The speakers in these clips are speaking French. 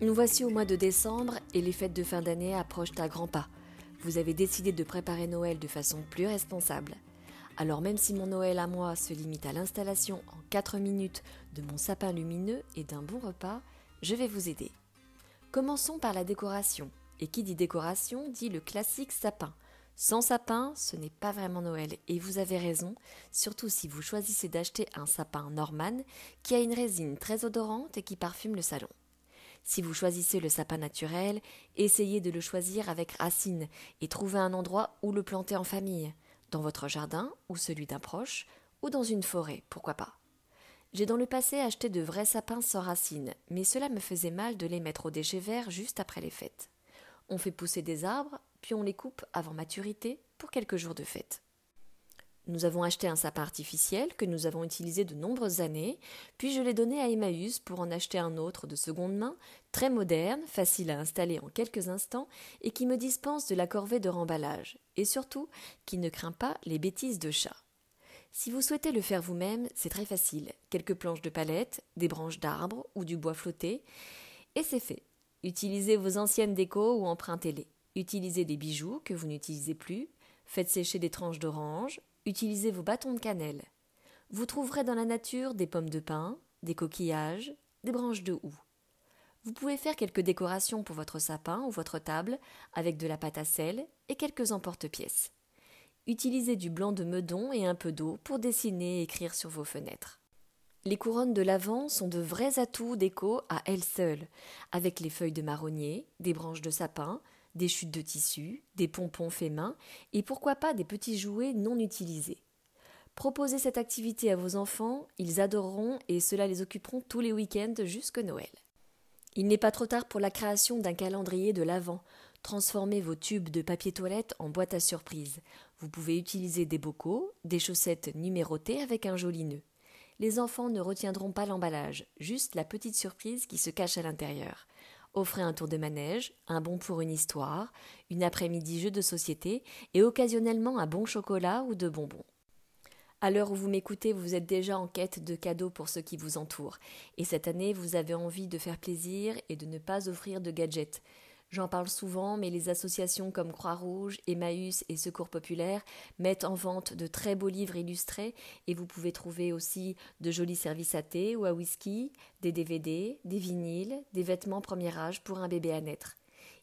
Nous voici au mois de décembre et les fêtes de fin d'année approchent à grands pas. Vous avez décidé de préparer Noël de façon plus responsable. Alors même si mon Noël à moi se limite à l'installation en 4 minutes de mon sapin lumineux et d'un bon repas, je vais vous aider. Commençons par la décoration. Et qui dit décoration dit le classique sapin. Sans sapin, ce n'est pas vraiment Noël, et vous avez raison, surtout si vous choisissez d'acheter un sapin Norman qui a une résine très odorante et qui parfume le salon. Si vous choisissez le sapin naturel, essayez de le choisir avec racines et trouvez un endroit où le planter en famille, dans votre jardin ou celui d'un proche, ou dans une forêt, pourquoi pas. J'ai dans le passé acheté de vrais sapins sans racines, mais cela me faisait mal de les mettre au déchet vert juste après les fêtes. On fait pousser des arbres, puis on les coupe avant maturité pour quelques jours de fête. Nous avons acheté un sapin artificiel que nous avons utilisé de nombreuses années, puis je l'ai donné à Emmaüs pour en acheter un autre de seconde main, très moderne, facile à installer en quelques instants et qui me dispense de la corvée de remballage, et surtout qui ne craint pas les bêtises de chat. Si vous souhaitez le faire vous-même, c'est très facile. Quelques planches de palette, des branches d'arbres ou du bois flotté, et c'est fait. Utilisez vos anciennes décos ou empruntez-les. Utilisez des bijoux que vous n'utilisez plus, faites sécher des tranches d'orange, utilisez vos bâtons de cannelle. Vous trouverez dans la nature des pommes de pin, des coquillages, des branches de houx. Vous pouvez faire quelques décorations pour votre sapin ou votre table avec de la pâte à sel et quelques emporte-pièces. Utilisez du blanc de meudon et un peu d'eau pour dessiner et écrire sur vos fenêtres. Les couronnes de l'avant sont de vrais atouts déco à elles seules, avec les feuilles de marronnier, des branches de sapin, des chutes de tissu, des pompons faits main et pourquoi pas des petits jouets non utilisés. Proposez cette activité à vos enfants, ils adoreront et cela les occuperont tous les week-ends jusque Noël. Il n'est pas trop tard pour la création d'un calendrier de l'Avent. Transformez vos tubes de papier toilette en boîte à surprise. Vous pouvez utiliser des bocaux, des chaussettes numérotées avec un joli nœud. Les enfants ne retiendront pas l'emballage, juste la petite surprise qui se cache à l'intérieur. Offrez un tour de manège, un bon pour une histoire, une après-midi jeu de société et occasionnellement un bon chocolat ou de bonbons. À l'heure où vous m'écoutez, vous êtes déjà en quête de cadeaux pour ceux qui vous entourent. Et cette année, vous avez envie de faire plaisir et de ne pas offrir de gadgets. J'en parle souvent, mais les associations comme Croix-Rouge, Emmaüs et Secours Populaire mettent en vente de très beaux livres illustrés et vous pouvez trouver aussi de jolis services à thé ou à whisky, des DVD, des vinyles, des vêtements premier âge pour un bébé à naître.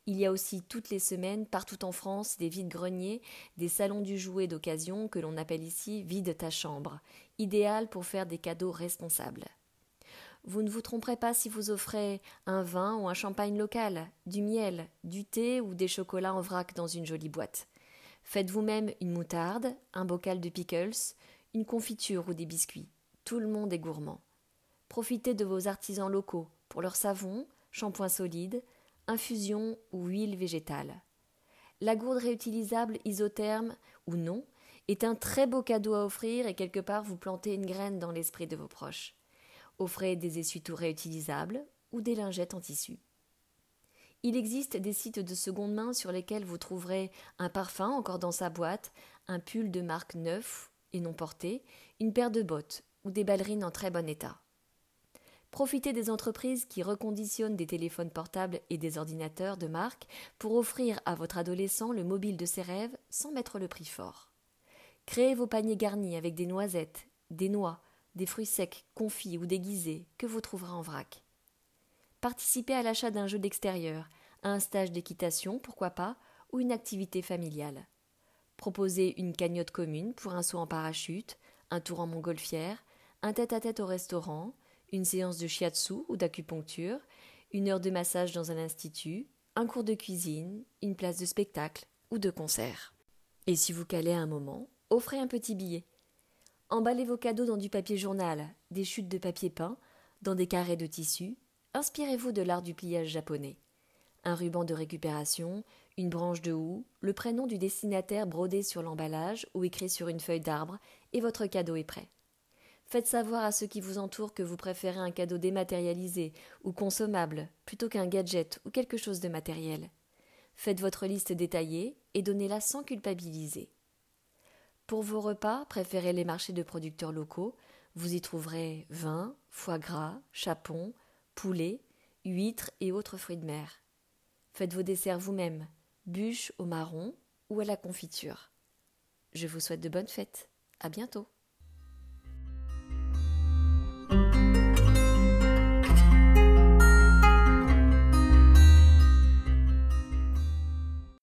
Il y a aussi toutes les semaines, partout en France, des vides-greniers, des salons du jouet d'occasion que l'on appelle ici vide ta chambre, idéal pour faire des cadeaux responsables. Vous ne vous tromperez pas si vous offrez un vin ou un champagne local, du miel, du thé ou des chocolats en vrac dans une jolie boîte. Faites vous-même une moutarde, un bocal de pickles, une confiture ou des biscuits. Tout le monde est gourmand. Profitez de vos artisans locaux pour leur savon, shampoing solide, infusion ou huile végétale. La gourde réutilisable isotherme ou non est un très beau cadeau à offrir et quelque part vous plantez une graine dans l'esprit de vos proches. Offrez des essuie-tout réutilisables ou des lingettes en tissu. Il existe des sites de seconde main sur lesquels vous trouverez un parfum encore dans sa boîte, un pull de marque neuf et non porté, une paire de bottes ou des ballerines en très bon état. Profitez des entreprises qui reconditionnent des téléphones portables et des ordinateurs de marque pour offrir à votre adolescent le mobile de ses rêves sans mettre le prix fort. Créez vos paniers garnis avec des noisettes, des noix, des fruits secs, confits ou déguisés que vous trouverez en vrac. Participez à l'achat d'un jeu d'extérieur, à un stage d'équitation, pourquoi pas, ou une activité familiale. Proposez une cagnotte commune pour un saut en parachute, un tour en montgolfière, un tête-à-tête au restaurant, une séance de shiatsu ou d'acupuncture, une heure de massage dans un institut, un cours de cuisine, une place de spectacle ou de concert. Et si vous calez un moment, offrez un petit billet. Emballez vos cadeaux dans du papier journal, des chutes de papier peint, dans des carrés de tissu. Inspirez-vous de l'art du pliage japonais. un ruban de récupération, une branche de houx, le prénom du destinataire brodé sur l'emballage ou écrit sur une feuille d'arbre, et votre cadeau est prêt. Faites savoir à ceux qui vous entourent que vous préférez un cadeau dématérialisé ou consommable plutôt qu'un gadget ou quelque chose de matériel. Faites votre liste détaillée et donnez-la sans culpabiliser. Pour vos repas, préférez les marchés de producteurs locaux. Vous y trouverez vin, foie gras, chapon, poulet, huîtres et autres fruits de mer. Faites vos desserts vous-même, bûches au marron ou à la confiture. Je vous souhaite de bonnes fêtes. À bientôt.